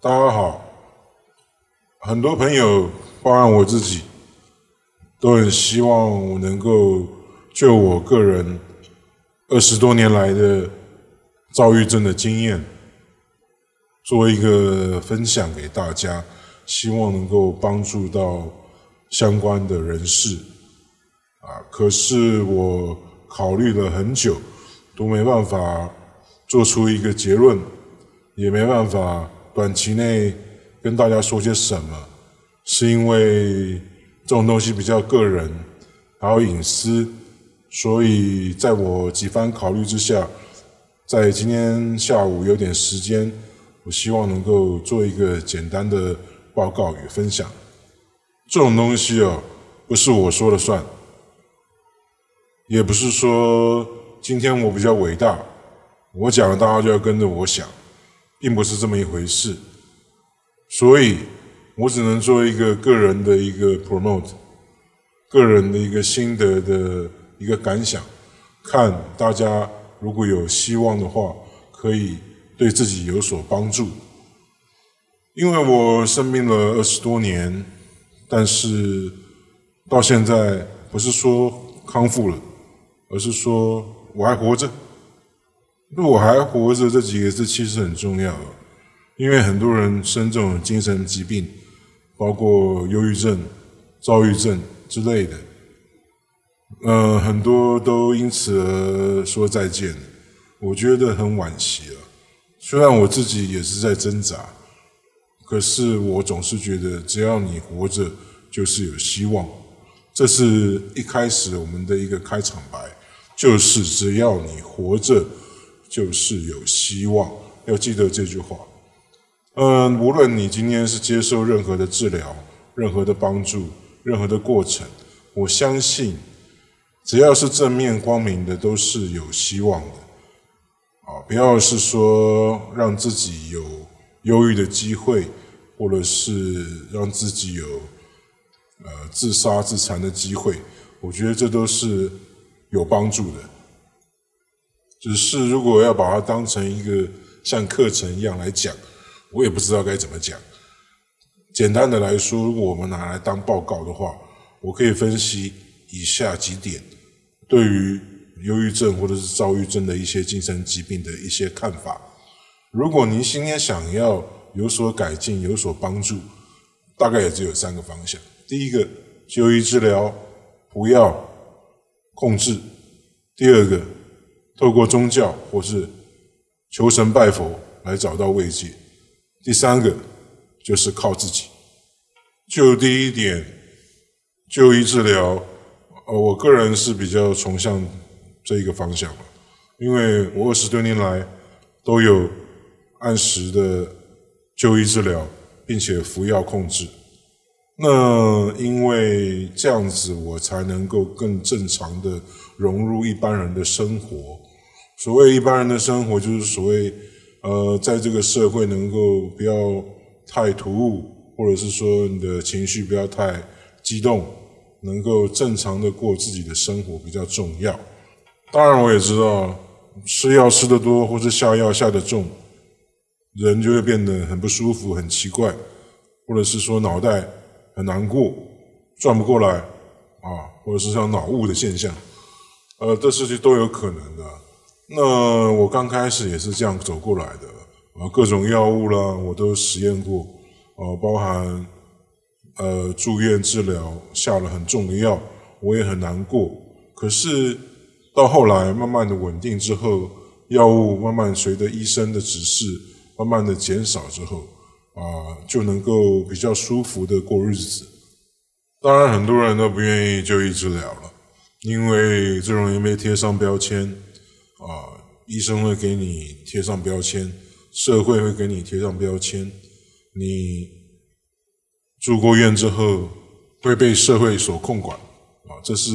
大家好，很多朋友，包含我自己，都很希望我能够就我个人二十多年来的躁郁症的经验，做一个分享给大家，希望能够帮助到相关的人士。啊，可是我考虑了很久，都没办法做出一个结论，也没办法。短期内跟大家说些什么，是因为这种东西比较个人，还有隐私，所以在我几番考虑之下，在今天下午有点时间，我希望能够做一个简单的报告与分享。这种东西哦，不是我说了算，也不是说今天我比较伟大，我讲了大家就要跟着我想。并不是这么一回事，所以我只能做一个个人的一个 promote，个人的一个心得的一个感想，看大家如果有希望的话，可以对自己有所帮助。因为我生病了二十多年，但是到现在不是说康复了，而是说我还活着。那我还活着这几个字其实很重要，因为很多人生这种精神疾病，包括忧郁症、躁郁症之类的，呃，很多都因此而说再见。我觉得很惋惜啊。虽然我自己也是在挣扎，可是我总是觉得，只要你活着，就是有希望。这是一开始我们的一个开场白，就是只要你活着。就是有希望，要记得这句话。嗯，无论你今天是接受任何的治疗、任何的帮助、任何的过程，我相信，只要是正面光明的，都是有希望的。啊，不要是说让自己有忧郁的机会，或者是让自己有呃自杀自残的机会，我觉得这都是有帮助的。只是如果要把它当成一个像课程一样来讲，我也不知道该怎么讲。简单的来说，如果我们拿来当报告的话，我可以分析以下几点对于忧郁症或者是躁郁症的一些精神疾病的一些看法。如果您今天想要有所改进、有所帮助，大概也只有三个方向：第一个，就医治疗，不要控制；第二个。透过宗教或是求神拜佛来找到慰藉。第三个就是靠自己。就第一点，就医治疗，呃，我个人是比较崇尚这一个方向因为我二十多年来都有按时的就医治疗，并且服药控制。那因为这样子，我才能够更正常的融入一般人的生活。所谓一般人的生活，就是所谓，呃，在这个社会能够不要太突兀，或者是说你的情绪不要太激动，能够正常的过自己的生活比较重要。当然，我也知道吃药吃得多，或者下药下得重，人就会变得很不舒服、很奇怪，或者是说脑袋很难过、转不过来啊，或者是像脑雾的现象，呃，这事情都有可能的。那我刚开始也是这样走过来的，啊，各种药物啦，我都实验过，啊，包含呃住院治疗，下了很重的药，我也很难过。可是到后来慢慢的稳定之后，药物慢慢随着医生的指示慢慢的减少之后，啊，就能够比较舒服的过日子。当然很多人都不愿意就医治疗了，因为这容易被贴上标签。啊，医生会给你贴上标签，社会会给你贴上标签，你住过院之后会被社会所控管，啊，这是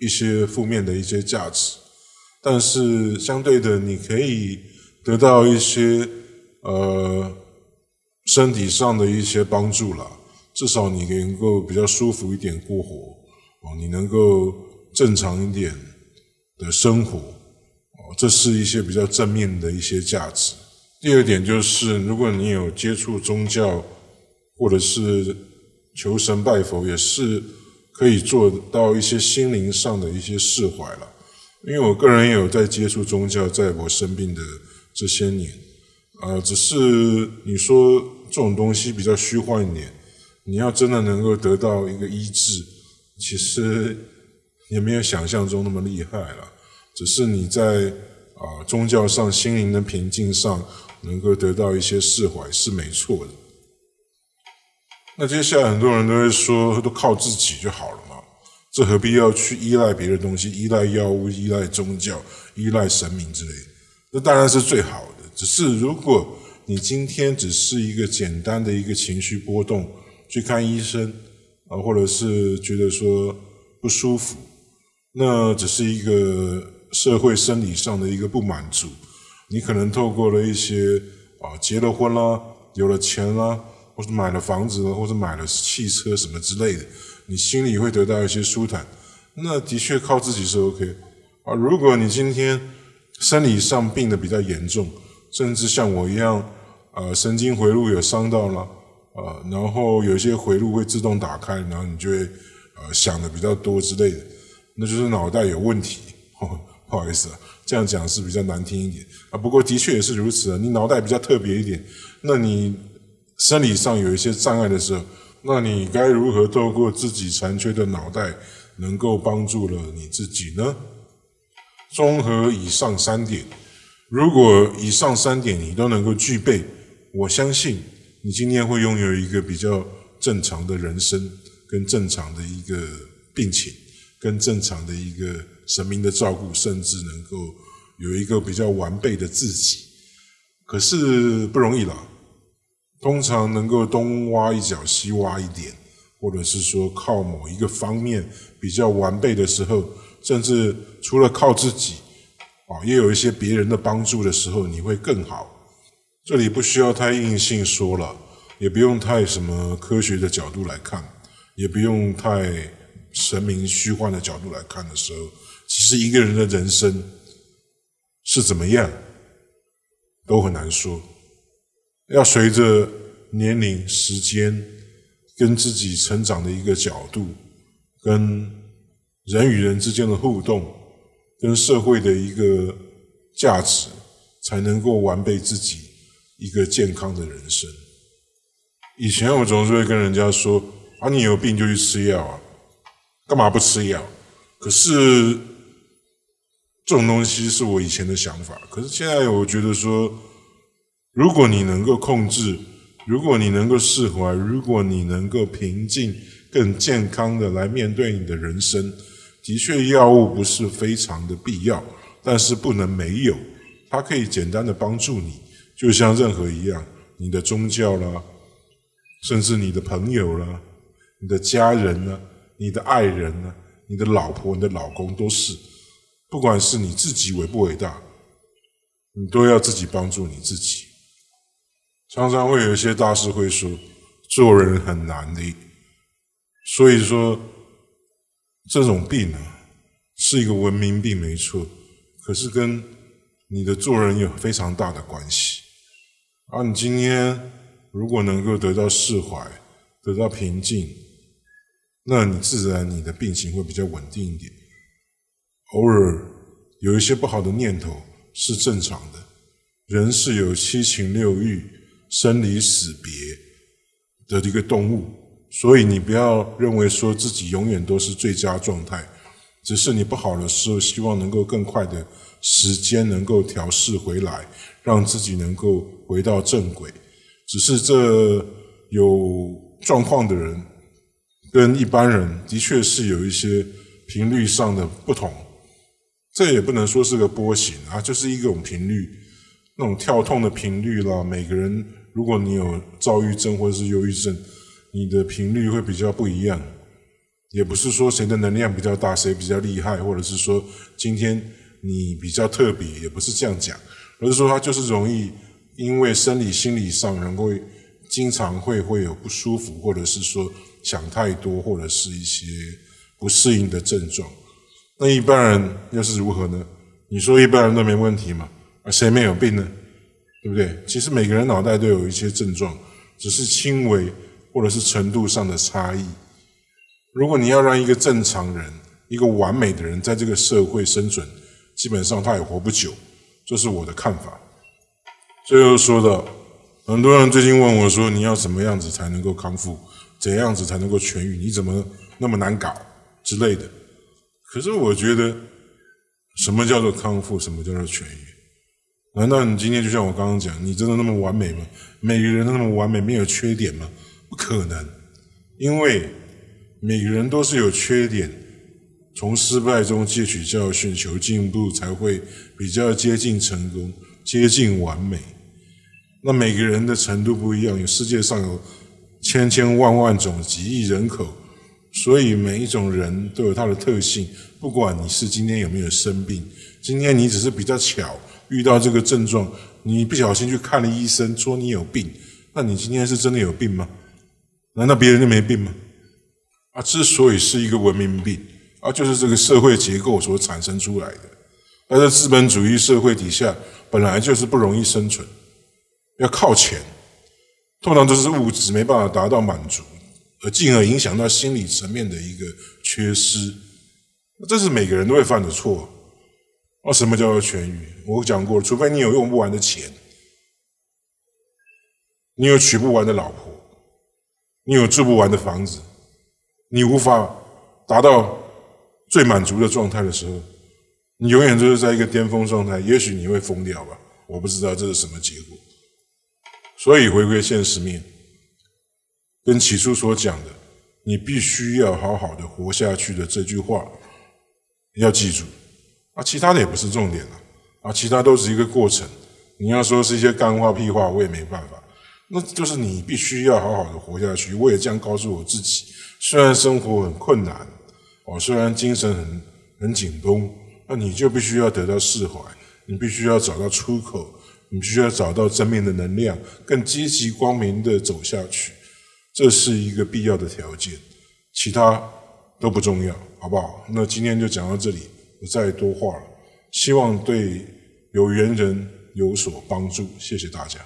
一些负面的一些价值。但是相对的，你可以得到一些呃身体上的一些帮助了，至少你能够比较舒服一点过活，哦，你能够正常一点的生活。这是一些比较正面的一些价值。第二点就是，如果你有接触宗教，或者是求神拜佛，也是可以做到一些心灵上的一些释怀了。因为我个人也有在接触宗教，在我生病的这些年，呃，只是你说这种东西比较虚幻一点，你要真的能够得到一个医治，其实也没有想象中那么厉害了。只是你在啊宗教上心灵的平静上能够得到一些释怀是没错的。那接下来很多人都会说，都靠自己就好了嘛。这何必要去依赖别的东西？依赖药物、依赖宗教、依赖神明之类，那当然是最好的。只是如果你今天只是一个简单的一个情绪波动，去看医生啊，或者是觉得说不舒服，那只是一个社会生理上的一个不满足。你可能透过了一些啊，结了婚啦，有了钱啦，或者买了房子，或者买了汽车什么之类的。你心里会得到一些舒坦，那的确靠自己是 OK 啊。如果你今天生理上病的比较严重，甚至像我一样，呃，神经回路有伤到了，呃，然后有一些回路会自动打开，然后你就会呃想的比较多之类的，那就是脑袋有问题。不好意思啊，这样讲是比较难听一点啊。不过的确也是如此啊。你脑袋比较特别一点，那你生理上有一些障碍的时候。那你该如何透过自己残缺的脑袋，能够帮助了你自己呢？综合以上三点，如果以上三点你都能够具备，我相信你今天会拥有一个比较正常的人生，跟正常的一个病情，跟正常的一个神明的照顾，甚至能够有一个比较完备的自己。可是不容易了。通常能够东挖一脚西挖一点，或者是说靠某一个方面比较完备的时候，甚至除了靠自己，啊，也有一些别人的帮助的时候，你会更好。这里不需要太硬性说了，也不用太什么科学的角度来看，也不用太神明虚幻的角度来看的时候，其实一个人的人生是怎么样，都很难说。要随着年龄、时间跟自己成长的一个角度，跟人与人之间的互动，跟社会的一个价值，才能够完备自己一个健康的人生。以前我总是会跟人家说：“啊，你有病就去吃药啊，干嘛不吃药？”可是这种东西是我以前的想法。可是现在我觉得说。如果你能够控制，如果你能够释怀，如果你能够平静、更健康的来面对你的人生，的确，药物不是非常的必要，但是不能没有。它可以简单的帮助你，就像任何一样，你的宗教啦，甚至你的朋友啦，你的家人呢，你的爱人呢，你的老婆、你的老公都是，不管是你自己伟不伟大，你都要自己帮助你自己。常常会有一些大师会说，做人很难的，所以说这种病呢是一个文明病没错，可是跟你的做人有非常大的关系。而你今天如果能够得到释怀，得到平静，那你自然你的病情会比较稳定一点。偶尔有一些不好的念头是正常的，人是有七情六欲。生离死别的一个动物，所以你不要认为说自己永远都是最佳状态，只是你不好的时候，希望能够更快的时间能够调试回来，让自己能够回到正轨。只是这有状况的人跟一般人的确是有一些频率上的不同，这也不能说是个波形啊，就是一种频率，那种跳痛的频率啦，每个人。如果你有躁郁症或者是忧郁症，你的频率会比较不一样。也不是说谁的能量比较大，谁比较厉害，或者是说今天你比较特别，也不是这样讲，而是说它就是容易因为生理、心理上能够经常会会有不舒服，或者是说想太多，或者是一些不适应的症状。那一般人又是如何呢？你说一般人都没问题嘛？而谁没有病呢？对不对？其实每个人脑袋都有一些症状，只是轻微或者是程度上的差异。如果你要让一个正常人、一个完美的人在这个社会生存，基本上他也活不久，这是我的看法。最后说到，很多人最近问我说：“你要什么样子才能够康复？怎样子才能够痊愈？你怎么那么难搞之类的？”可是我觉得，什么叫做康复？什么叫做痊愈？难道你今天就像我刚刚讲，你真的那么完美吗？每个人都那么完美，没有缺点吗？不可能，因为。每个人都是有缺点，从失败中汲取教训，求进步，才会比较接近成功，接近完美。那每个人的程度不一样，有世界上有千千万万种几亿人口，所以每一种人都有他的特性。不管你是今天有没有生病，今天你只是比较巧遇到这个症状，你不小心去看了医生说你有病，那你今天是真的有病吗？难道别人就没病吗？啊，之所以是一个文明病，啊，就是这个社会结构所产生出来的。而在资本主义社会底下，本来就是不容易生存，要靠钱，通常都是物质没办法达到满足，而进而影响到心理层面的一个缺失。这是每个人都会犯的错。那什么叫做痊愈？我讲过，除非你有用不完的钱，你有娶不完的老婆，你有住不完的房子。你无法达到最满足的状态的时候，你永远都是在一个巅峰状态。也许你会疯掉吧，我不知道这是什么结果。所以回归现实面，跟起初所讲的，你必须要好好的活下去的这句话，要记住。啊，其他的也不是重点了，啊，其他都是一个过程。你要说是一些干话屁话，我也没办法。那就是你必须要好好的活下去。我也这样告诉我自己。虽然生活很困难，哦，虽然精神很很紧绷，那你就必须要得到释怀，你必须要找到出口，你必须要找到正面的能量，更积极光明的走下去，这是一个必要的条件，其他都不重要，好不好？那今天就讲到这里，不再多话了，希望对有缘人有所帮助，谢谢大家。